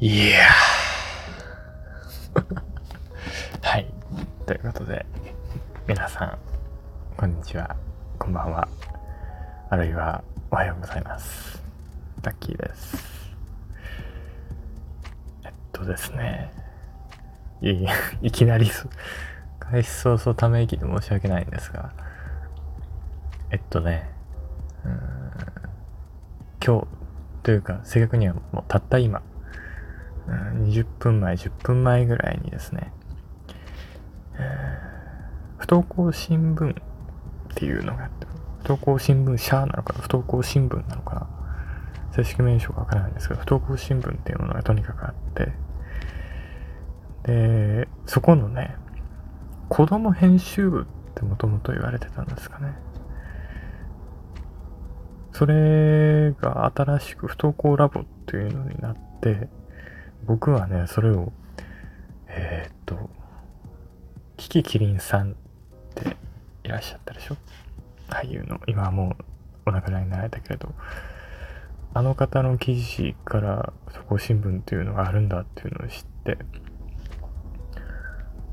いや はい。ということで、皆さん、こんにちは、こんばんは、あるいは、おはようございます。ラッキーです。えっとですね、い いきなり、開始早々ため息で申し訳ないんですが、えっとね、うん。今日というか、正確にはもうたった今、20分前、10分前ぐらいにですね、不登校新聞っていうのがあって、不登校新聞社なのかな不登校新聞なのかな正式名称がわからないんですけど、不登校新聞っていうものがとにかくあって、で、そこのね、子供編集部ってもともと言われてたんですかね。それが新しく不登校ラボっていうのになって、僕はね、それを、えーっと、キキキリンさんっていらっしゃったでしょ？俳優の。今はもうお亡くなりになられたけれど、あの方の記事から不登校新聞っていうのがあるんだっていうのを知って、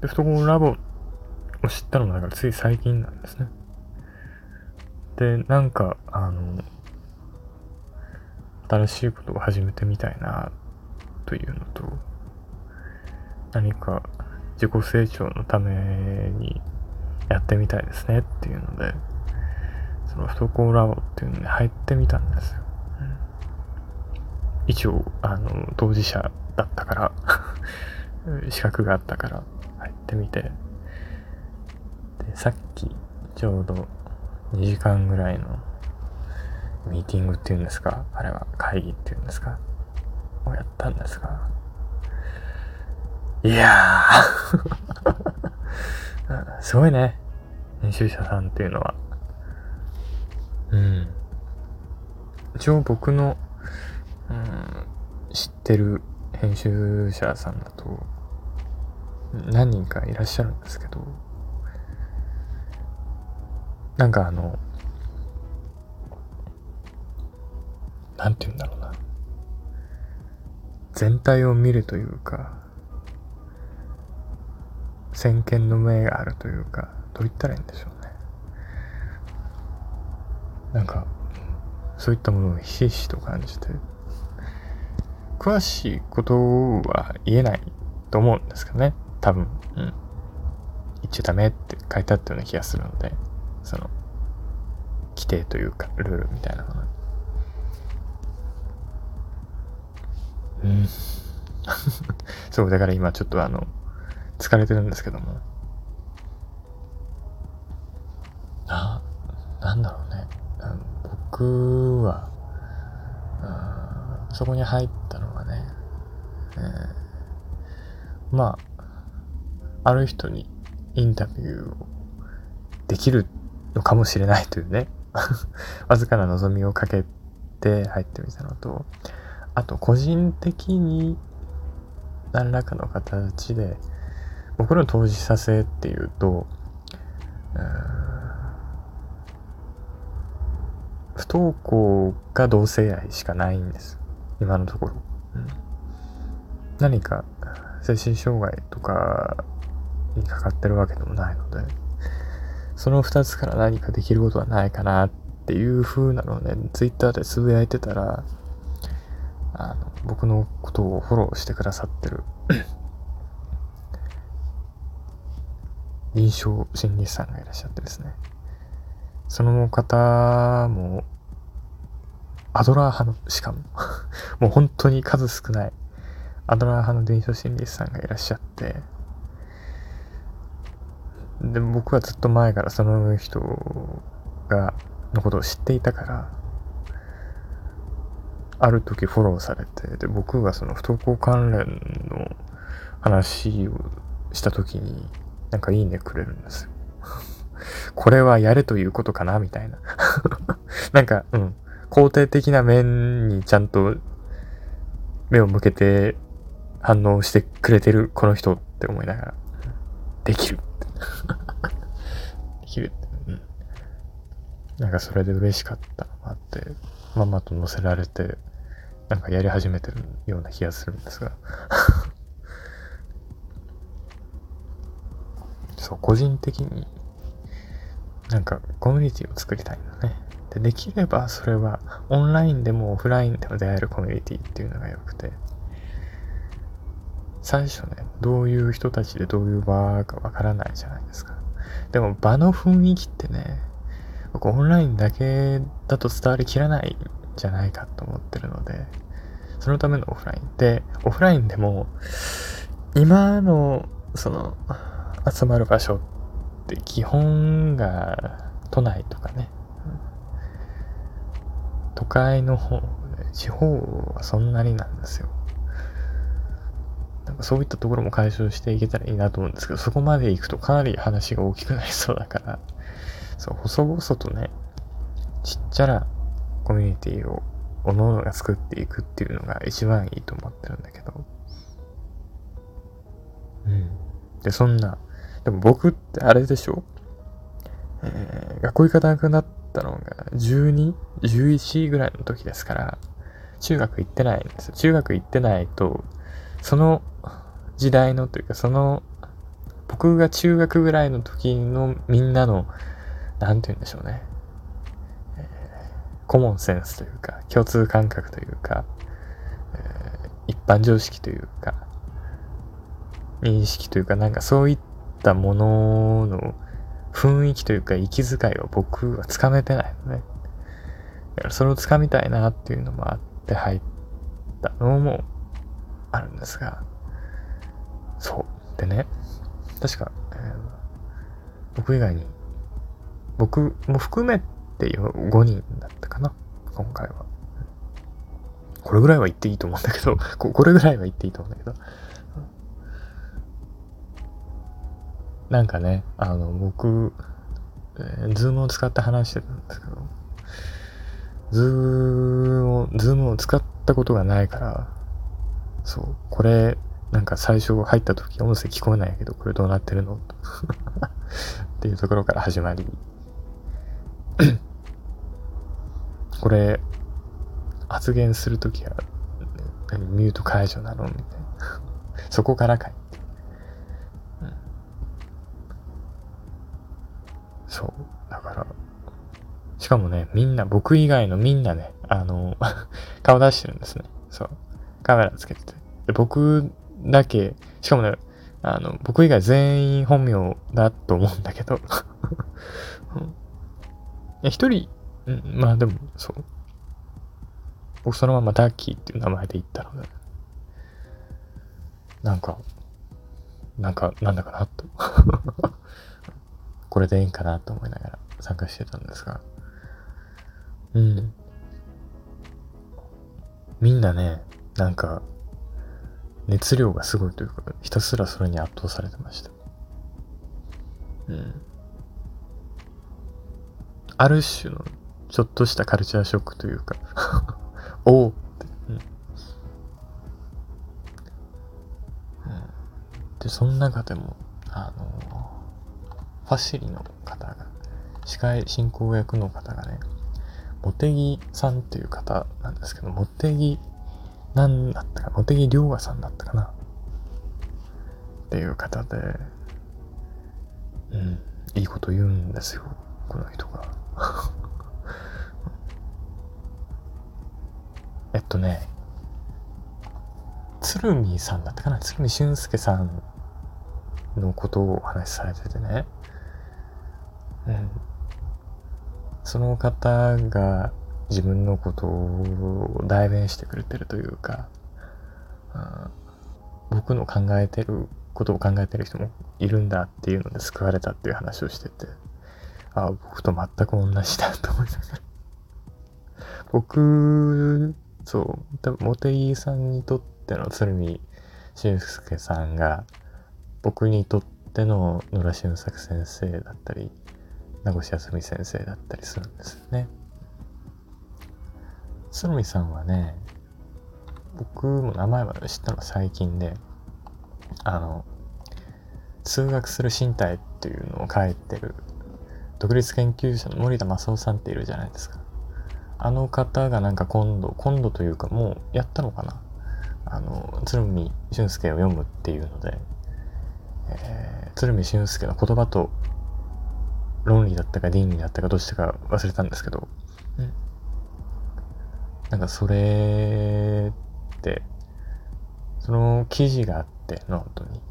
で、不登校ラボを知ったのもだからつい最近なんですね。で、なんか、あの、新しいことを始めてみたいな、というのと、何か自己成長のためにやってみたいですねっていうので、その不登校ラボっていうのに入ってみたんですよ。一応、あの、当事者だったから、資格があったから入ってみて、で、さっきちょうど2時間ぐらいのミーティングっていうんですかあれは会議っていうんですかをやったんですが、いやー、すごいね。編集者さんっていうのは。うん。一応僕の、うん、知ってる編集者さんだと、何人かいらっしゃるんですけど、なんかあの、なんて言うんだろう。全体を見るというか、先見の明があるというか、どう言ったらいいんでしょうね。なんか、そういったものをひしひしと感じて、詳しいことは言えないと思うんですけどね。多分、うん。言っちゃダメって書いてあったような気がするので、その、規定というか、ルールみたいなものうん。そう、だから今ちょっとあの、疲れてるんですけども。な、なんだろうね。僕は、そこに入ったのはね、えーまあ、ある人にインタビューをできるのかもしれないというね、わずかな望みをかけて入ってみたのと、あと個人的に何らかの形で、僕の当事者性っていうと、不登校が同性愛しかないんです。今のところ。うん何か精神障害とかにかかってるわけでもないので、その二つから何かできることはないかなっていう風なのをね、ツイッターでつぶやいてたら、あの、僕のことをフォローしてくださってる臨床心理士さんがいらっしゃってですね。その方も、アドラー派の、しかも、もう本当に数少ない、アドラー派の臨床心理士さんがいらっしゃって、で、僕はずっと前からその人が、のことを知っていたから、ある時フォローされて、で、僕がその不登校関連の話をした時に、なんかいいねくれるんですよ。これはやれということかなみたいな。なんか、うん。肯定的な面にちゃんと目を向けて反応してくれてるこの人って思いながら、できる。できるって。うん。なんかそれで嬉しかったのもあって、ママと乗せられてなんかやり始めてるような気がするんですが そう、個人的になんかコミュニティを作りたいのね。で、できればそれはオンラインでもオフラインでも出会えるコミュニティっていうのが良くて、最初ね、どういう人たちでどういう場かわからないじゃないですか。でも場の雰囲気ってね、僕オンラインだけだと伝わりきらないじゃないかと思ってるので、そのためのオフライン。で、オフラインでも、今の、その、集まる場所って基本が都内とかね、都会の方、地方はそんなになんですよ。なんかそういったところも解消していけたらいいなと思うんですけど、そこまで行くとかなり話が大きくなりそうだから、そう、細々とね、ちっちゃなコミュニティを各々が作っていくっていうのが一番いいと思ってるんだけど。うん。で、そんな、でも僕ってあれでしょ？えー、学校行かなくなったのが12、11ぐらいの時ですから、中学行ってないんですよ。中学行ってないと、その時代のというか、その、僕が中学ぐらいの時のみんなの、なんて言うんでしょうね。コモンセンスというか、共通感覚というか、えー、一般常識というか、認識というか、なんかそういったものの雰囲気というか、息遣いを僕はつかめてないのね。だからそれをつかみたいなっていうのもあって入ったのもあるんですが、そう。でね、確か、えー、僕以外に、僕も含めてっていう5人だったかな、今回は。これぐらいは言っていいと思うんだけど、これぐらいは言っていいと思うんだけど。なんかね、あの、僕、えー、ズームを使って話してたんですけど、ズームを、ズームを使ったことがないから、そう、これ、なんか最初入った時音声聞こえないけど、これどうなってるの？っていうところから始まり、これ、発言するときは、何、ミュート解除なのみたいな。そこからかい。うん、そう。だから、しかもね、みんな、僕以外のみんなね、あの、顔出してるんですね。そう。カメラつけてて。で、僕だけ、しかもね、あの、僕以外全員本名だと思うんだけど 一人、うん、まあでも、そう。僕そのままダッキーっていう名前で言ったので、なんか、なんか、なんだかなと これでいいんかなと思いながら参加してたんですが、うん。みんなね、なんか、熱量がすごいというか、ひたすらそれに圧倒されてました。うん。ある種のちょっとしたカルチャーショックというか おおって、うん、で、その中でも、あのファシリの方が、司会進行役の方がね、茂木さんっていう方なんですけど、茂木なんだったか、茂木涼河さんだったかな。っていう方で、うん、いいこと言うんですよ、この人が。っとね、鶴見さんだったかな？鶴見俊介さんのことをお話しされててね。うん。その方が自分のことを代弁してくれてるというか、うん僕の考えてることを考えてる人もいるんだっていうので救われたっていう話をしてて、あ僕と全く同じだと思いながら。僕、そう、多分、茂木さんにとっての鶴見俊介さんが、僕にとっての野良俊作先生だったり、名越康美先生だったりするんですよね。鶴見さんはね、僕も名前まで知ったの最近で、あの、通学する身体っていうのを書いてる、独立研究者の森田正夫さんっているじゃないですか。あの方がなんか今度、今度というかもうやったのかな？あの、鶴見俊介を読むっていうので、えー、鶴見俊介の言葉と論理だったか倫理だったかどっちか忘れたんですけど、なんかそれって、その記事があってノートに、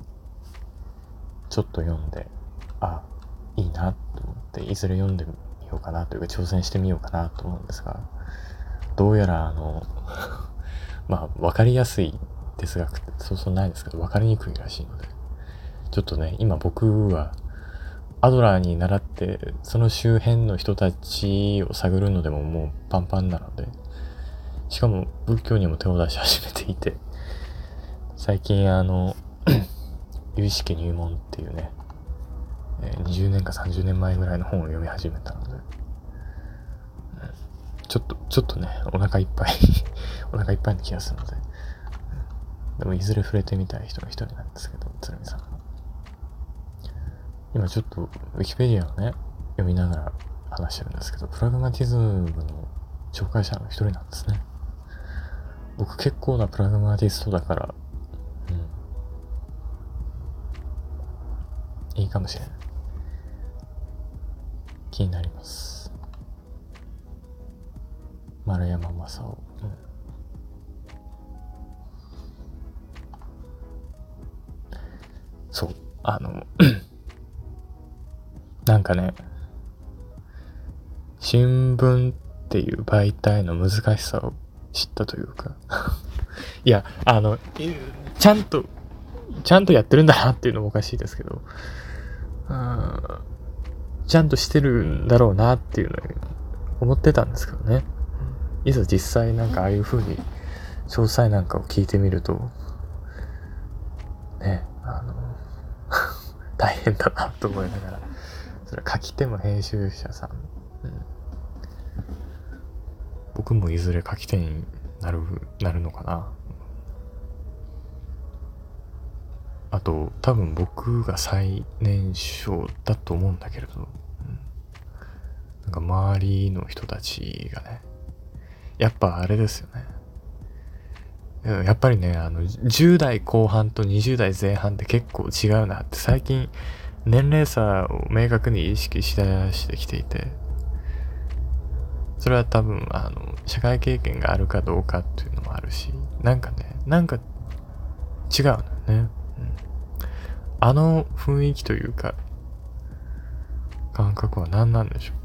ちょっと読んで、あ、いいなと思って、いずれ読んでみようかなというか挑戦してみようかなと思うんですが、どうやらあの まあ、わかりやすい哲学ってそうそうないですけど、わかりにくいらしいので、ちょっとね、今僕は、アドラーに習って、その周辺の人たちを探るのでももうパンパンなので、しかも仏教にも手を出し始めていて、最近あの、有意識入門っていうね、20年か30年前ぐらいの本を読み始めたので、ちょっと、ちょっとね、お腹いっぱい お腹いっぱいな気がするので、でもいずれ触れてみたい人の一人なんですけど、鶴見さん。今ちょっと、ウィキペディアをね、読みながら話してるんですけど、プラグマティズムの紹介者の一人なんですね。僕結構なプラグマティストだから、うん。いいかもしれない。気になります。丸山正夫。うんそう。あの なんかね、新聞っていう媒体の難しさを知ったというか いや、あの、ちゃんと、ちゃんとやってるんだなっていうのもおかしいですけどうん、ちゃんとしてるんだろうなっていうのを思ってたんですけどね。いざ実際なんかああいう風に詳細なんかを聞いてみると、ね、あの、大変だなと思いながら、それ書き手も編集者さん、うん、僕もいずれ書き手になる、なるのかな。あと、多分僕が最年少だと思うんだけれど、うん、なんか周りの人たちがね、やっぱあれですよね。やっぱりね、あの、10代後半と20代前半って結構違うなって。最近年齢差を明確に意識しだしてきていて、それは多分、あの、社会経験があるかどうかっていうのもあるし、なんかね、なんか違うのよね。うん、あの雰囲気というか、感覚は何なんでしょう？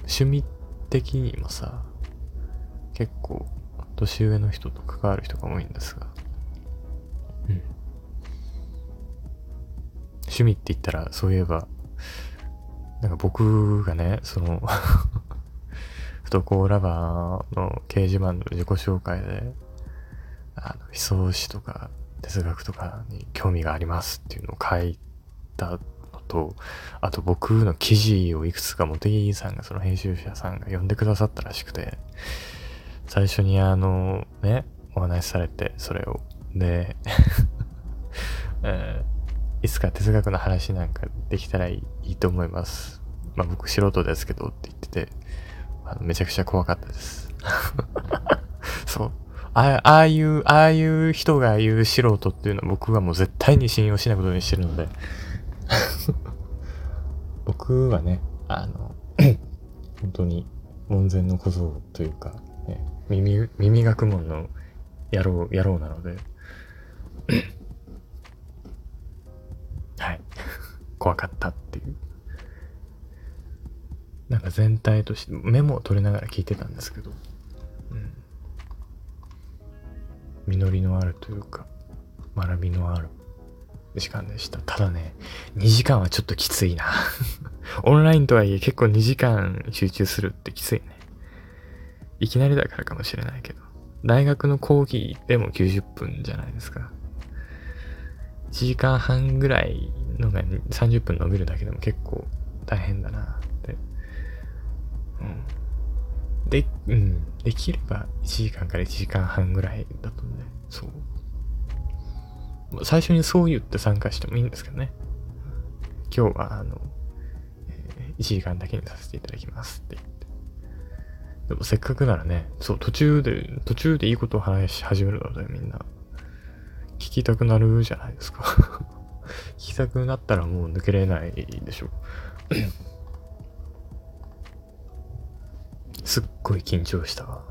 趣味的にもさ、結構年上の人と関わる人が多いんですが、うん。趣味って言ったら、そういえば、なんか僕がね、その不登校ラバーの掲示板の自己紹介で、あの、思想史とか哲学とかに興味がありますっていうのを書いたのと、あと僕の記事をいくつか茂木さんがその編集者さんが読んでくださったらしくて、最初にあの、ね、お話しされて、それを。で、えー、いつか哲学の話なんかできたらいいと思います。まあ僕素人ですけどって言ってて、あのめちゃくちゃ怖かったです。そう。あああいう、ああいう人が言う素人っていうのは僕はもう絶対に信用しないことにしてるので 僕はね、あの、本当に門前の小僧というか、ね、耳、耳学問の野郎、野郎なので、はい。怖かったっていう。なんか全体としてメモを取りながら聞いてたんですけど、実りのあるというか、学びのある時間でした。ただね、2時間はちょっときついな オンラインとはいえ結構2時間集中するってきついね。いきなりだからかもしれないけど。大学の講義でも90分じゃないですか。1時間半ぐらいのが30分伸びるだけでも結構大変だなうん。できれば1時間から1時間半ぐらいだとね、そう。最初にそう言って参加してもいいんですけどね。今日は、あの、え1時間だけにさせていただきますって言って。でもせっかくならね、そう、途中で、途中でいいことを話し始めるのでみんな、聞きたくなるじゃないですか 聞きたくなったらもう抜けれないでしょ。すっごい緊張したわ。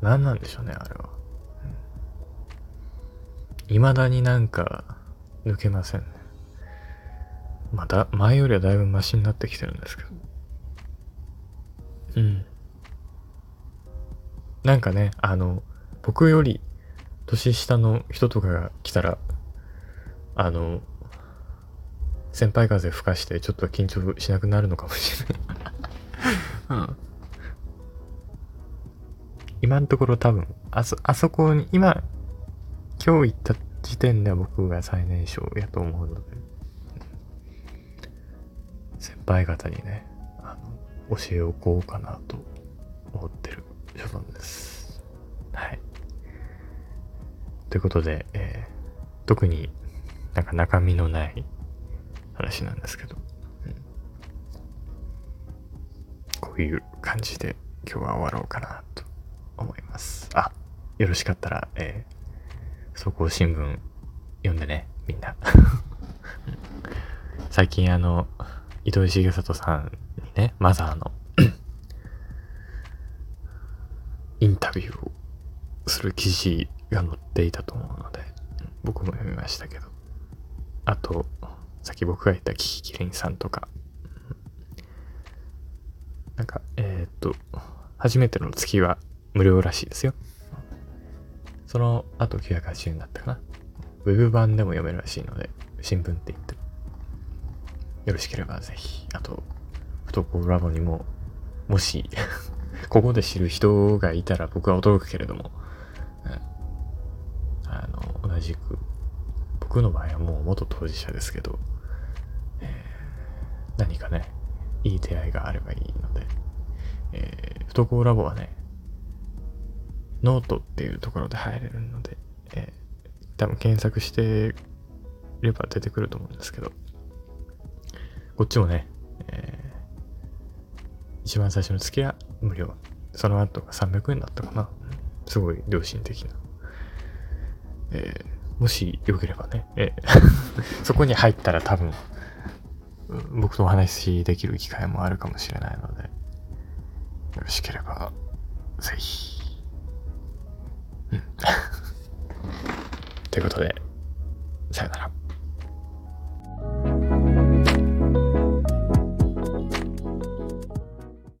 何なんでしょうね、あれは。未だになんか抜けませんね。まだ、前よりはだいぶマシになってきてるんですけど。うん。なんかね、あの、僕より年下の人とかが来たら、あの、先輩風吹かしてちょっと緊張しなくなるのかもしれない うん。今のところ多分、あそ、あそこに、今、今日行った時点では僕が最年少やと思うので、先輩方にね、あの、教えをこうかなと思ってる所存です。はい。ということで、えー、特になんか中身のない話なんですけど、うん、こういう感じで今日は終わろうかなと思います。あ、よろしかったら、えー、総合新聞読んでね、みんな。最近あの、糸井重里さんにね、マザーの インタビューをする記事が載っていたと思うので、僕も読みましたけど。あと、さっき僕が言ったキキキリンさんとか、なんか、えー、っと、初めての月は無料らしいですよ。その後980円だったかな。ウェブ版でも読めるらしいので、新聞って言ってよろしければぜひ、あと、不登校ラボにも、もし ここで知る人がいたら僕は驚くけれども、うん、あの、同じく、僕の場合はもう元当事者ですけど、えー、何かね、いい出会いがあればいいので、えー、不登校ラボはね、ノートっていうところで入れるので、えー、多分検索してれば出てくると思うんですけど、こっちもね、えー、一番最初の月は無料。その後が300円だったかな。すごい良心的な。えー、もしよければね、えー そこに入ったら多分、僕とお話しできる機会もあるかもしれないので、よろしければ、ぜひ。ということで、